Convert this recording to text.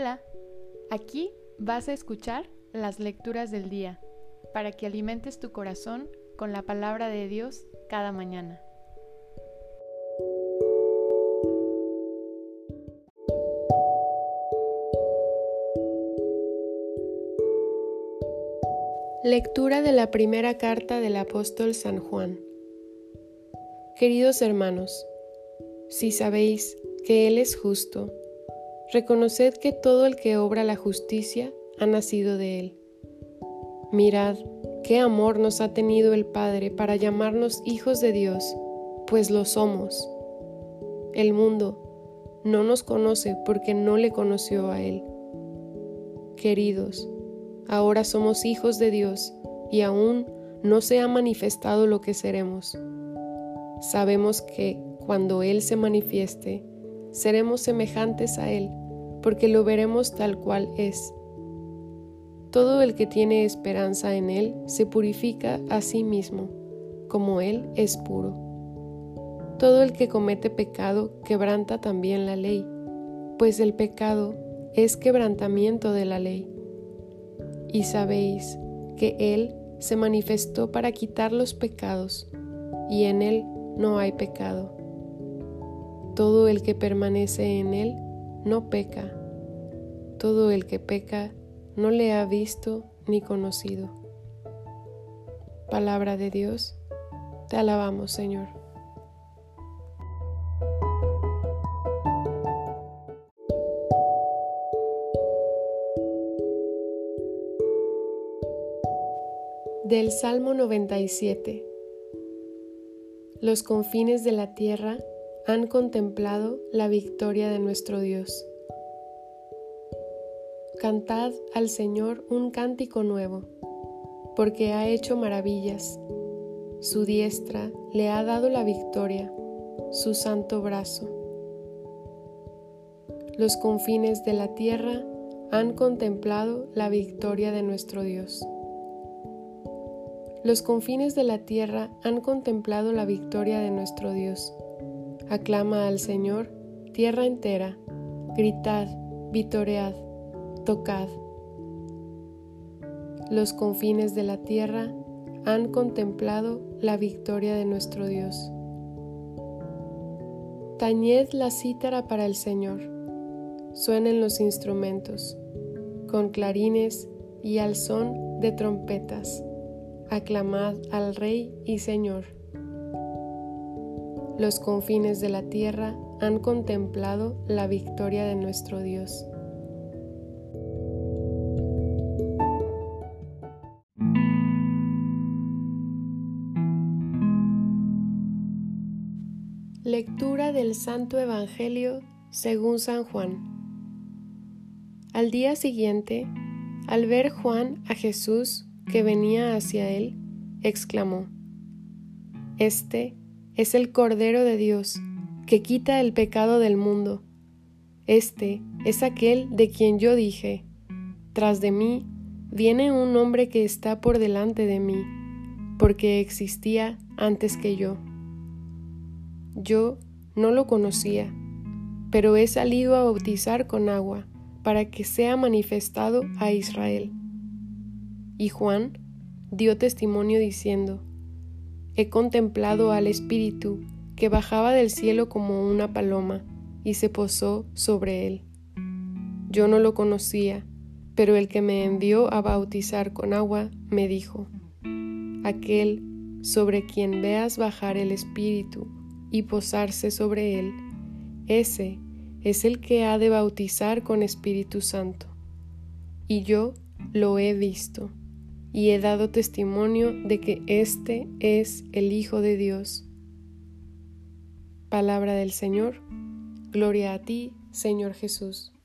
Hola, aquí vas a escuchar las lecturas del día para que alimentes tu corazón con la palabra de Dios cada mañana. Lectura de la primera carta del apóstol San Juan. Queridos hermanos, si sabéis que Él es justo, reconoced que todo el que obra la justicia ha nacido de Él. Mirad qué amor nos ha tenido el Padre para llamarnos hijos de Dios, pues lo somos. El mundo no nos conoce porque no le conoció a Él. Queridos, ahora somos hijos de Dios y aún no se ha manifestado lo que seremos. Sabemos que cuando Él se manifieste, seremos semejantes a Él, porque lo veremos tal cual es. Todo el que tiene esperanza en Él se purifica a sí mismo, como Él es puro. Todo el que comete pecado quebranta también la ley, pues el pecado es quebrantamiento de la ley. Y sabéis que Él se manifestó para quitar los pecados, y en Él no hay pecado. Todo el que permanece en Él no peca. Todo el que peca no le ha visto ni conocido. Palabra de Dios, te alabamos Señor. Del Salmo 97 Los confines de la tierra han contemplado la victoria de nuestro Dios. Cantad al Señor un cántico nuevo, porque ha hecho maravillas. Su diestra le ha dado la victoria, su santo brazo. Los confines de la tierra han contemplado la victoria de nuestro Dios. Los confines de la tierra han contemplado la victoria de nuestro Dios. Aclama al Señor, tierra entera, gritad, vitoread, tocad. Los confines de la tierra han contemplado la victoria de nuestro Dios. Tañed la cítara para el Señor, suenen los instrumentos, con clarines y al son de trompetas, aclamad al Rey y Señor los confines de la tierra han contemplado la victoria de nuestro Dios. Lectura del Santo Evangelio según San Juan. Al día siguiente, al ver Juan a Jesús que venía hacia él, exclamó, Este es el Cordero de Dios, que quita el pecado del mundo. Este es aquel de quien yo dije, tras de mí viene un hombre que está por delante de mí, porque existía antes que yo. Yo no lo conocía, pero he salido a bautizar con agua para que sea manifestado a Israel. Y Juan dio testimonio diciendo, he contemplado al Espíritu que bajaba del cielo como una paloma y se posó sobre él. Yo no lo conocía, pero el que me envió a bautizar con agua me dijo, aquel sobre quien veas bajar el Espíritu y posarse sobre él, ese es el que ha de bautizar con Espíritu Santo. Y yo lo he visto y he dado testimonio de que este es el Hijo de Dios. Palabra del Señor. Gloria a ti, Señor Jesús.